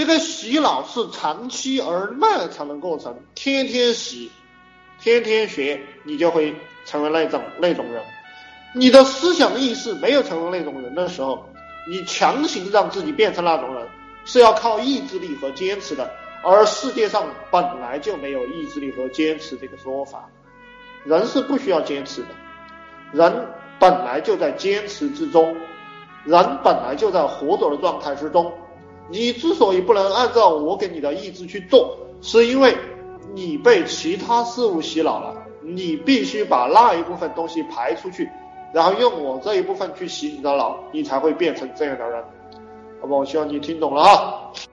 这个洗脑是长期而漫长的过程，天天洗，天天学，你就会成为那种那种人。你的思想意识没有成为那种人的时候，你强行让自己变成那种人，是要靠意志力和坚持的。而世界上本来就没有意志力和坚持这个说法，人是不需要坚持的，人本来就在坚持之中，人本来就在活着的状态之中。你之所以不能按照我给你的意志去做，是因为你被其他事物洗脑了，你必须把那一部分东西排出去。然后用我这一部分去洗你的脑，你才会变成这样的人，好不？我希望你听懂了啊。